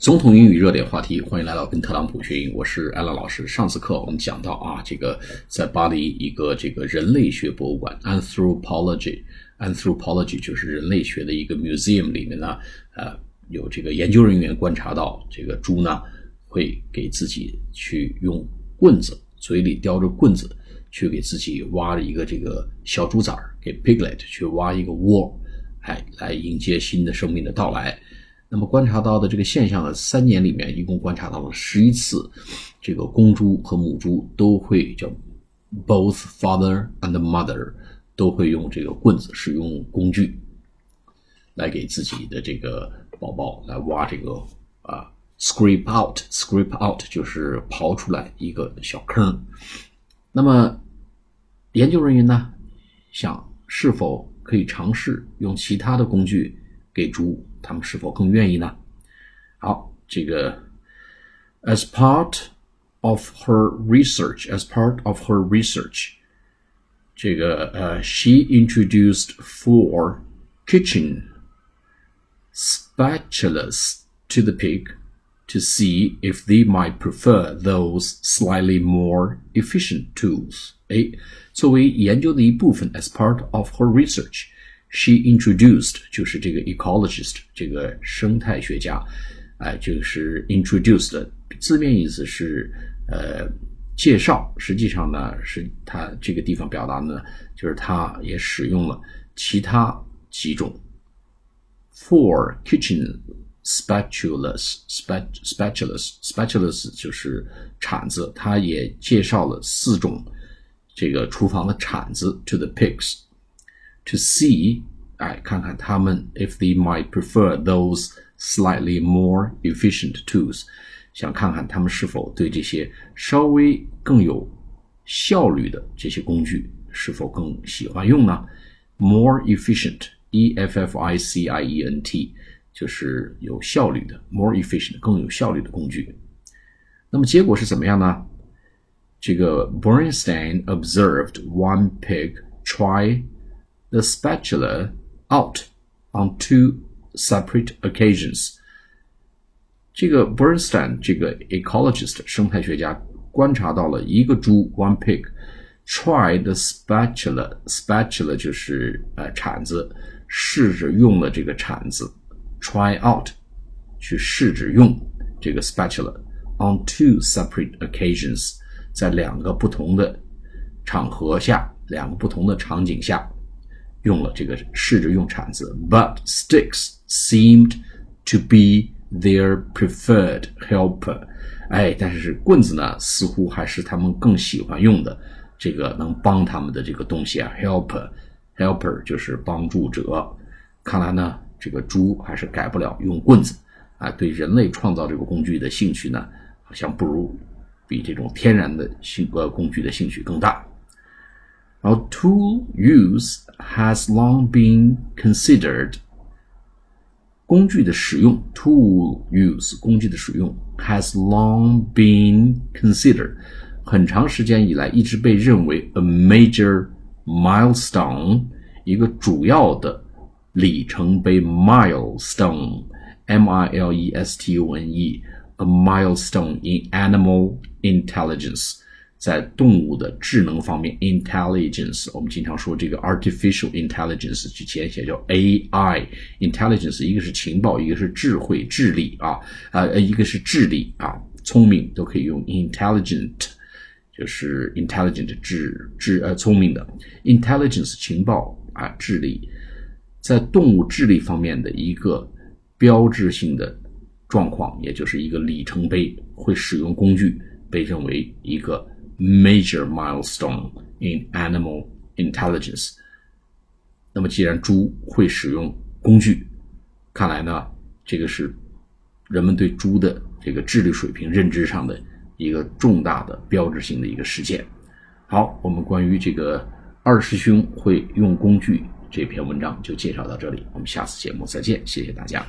总统英语热点话题，欢迎来到跟特朗普学英语，我是艾伦老师。上次课我们讲到啊，这个在巴黎一个这个人类学博物馆 （anthropology），anthropology 就是人类学的一个 museum 里面呢，呃，有这个研究人员观察到，这个猪呢会给自己去用棍子，嘴里叼着棍子去给自己挖一个这个小猪崽儿，给 piglet 去挖一个窝，哎，来迎接新的生命的到来。那么观察到的这个现象呢，三年里面一共观察到了十一次，这个公猪和母猪都会叫 both father and mother 都会用这个棍子，使用工具来给自己的这个宝宝来挖这个啊 scrape out scrape out 就是刨出来一个小坑。那么研究人员呢想是否可以尝试用其他的工具给猪？他们是否更愿意呢？好，这个 as part of her research, as part of her research，这个呃，she introduced four kitchen spatulas to the pig to see if they might prefer those slightly more efficient tools. 哎，作为研究的一部分，as part of her research。 She introduced 就是这个 ecologist 这个生态学家，哎，就是 introduced 字面意思是呃介绍，实际上呢是他这个地方表达呢，就是他也使用了其他几种 four kitchen spatulas spat spatulas spatulas 就是铲子，他也介绍了四种这个厨房的铲子 to the pigs。to see，哎，看看他们 if they might prefer those slightly more efficient tools，想看看他们是否对这些稍微更有效率的这些工具是否更喜欢用呢？More efficient，e f f i c i e n t，就是有效率的，more efficient 更有效率的工具。那么结果是怎么样呢？这个 Bernstein observed one pig try the spatula out on two separate occasions。这个 Bernstein 这个 ecologist 生态学家观察到了一个猪 one pig try the spatula spatula 就是呃铲子，试着用了这个铲子 try out 去试着用这个 spatula on two separate occasions 在两个不同的场合下，两个不同的场景下。 用了这个试着用铲子，but sticks seemed to be their preferred helper。哎，但是棍子呢，似乎还是他们更喜欢用的这个能帮他们的这个东西啊，helper，helper 就是帮助者。看来呢，这个猪还是改不了用棍子啊，对人类创造这个工具的兴趣呢，好像不如比这种天然的性呃工具的兴趣更大。然后 tool use has long been considered 工具的使用 tool use 工具的使用 has long been considered 很长时间以来一直被认为 a major milestone 一个主要的里程碑 milestone m i l e s t o n e a milestone in animal intelligence 在动物的智能方面，intelligence，我们经常说这个 artificial intelligence，去简写叫 AI，intelligence，一个是情报，一个是智慧、智力啊，啊，一个是智力啊，聪明都可以用 intelligent，就是 intelligent 智智呃聪明的 intelligence 情报啊智力，在动物智力方面的一个标志性的状况，也就是一个里程碑，会使用工具，被认为一个。Major milestone in animal intelligence。那么，既然猪会使用工具，看来呢，这个是人们对猪的这个智力水平认知上的一个重大的标志性的一个事件。好，我们关于这个二师兄会用工具这篇文章就介绍到这里，我们下次节目再见，谢谢大家。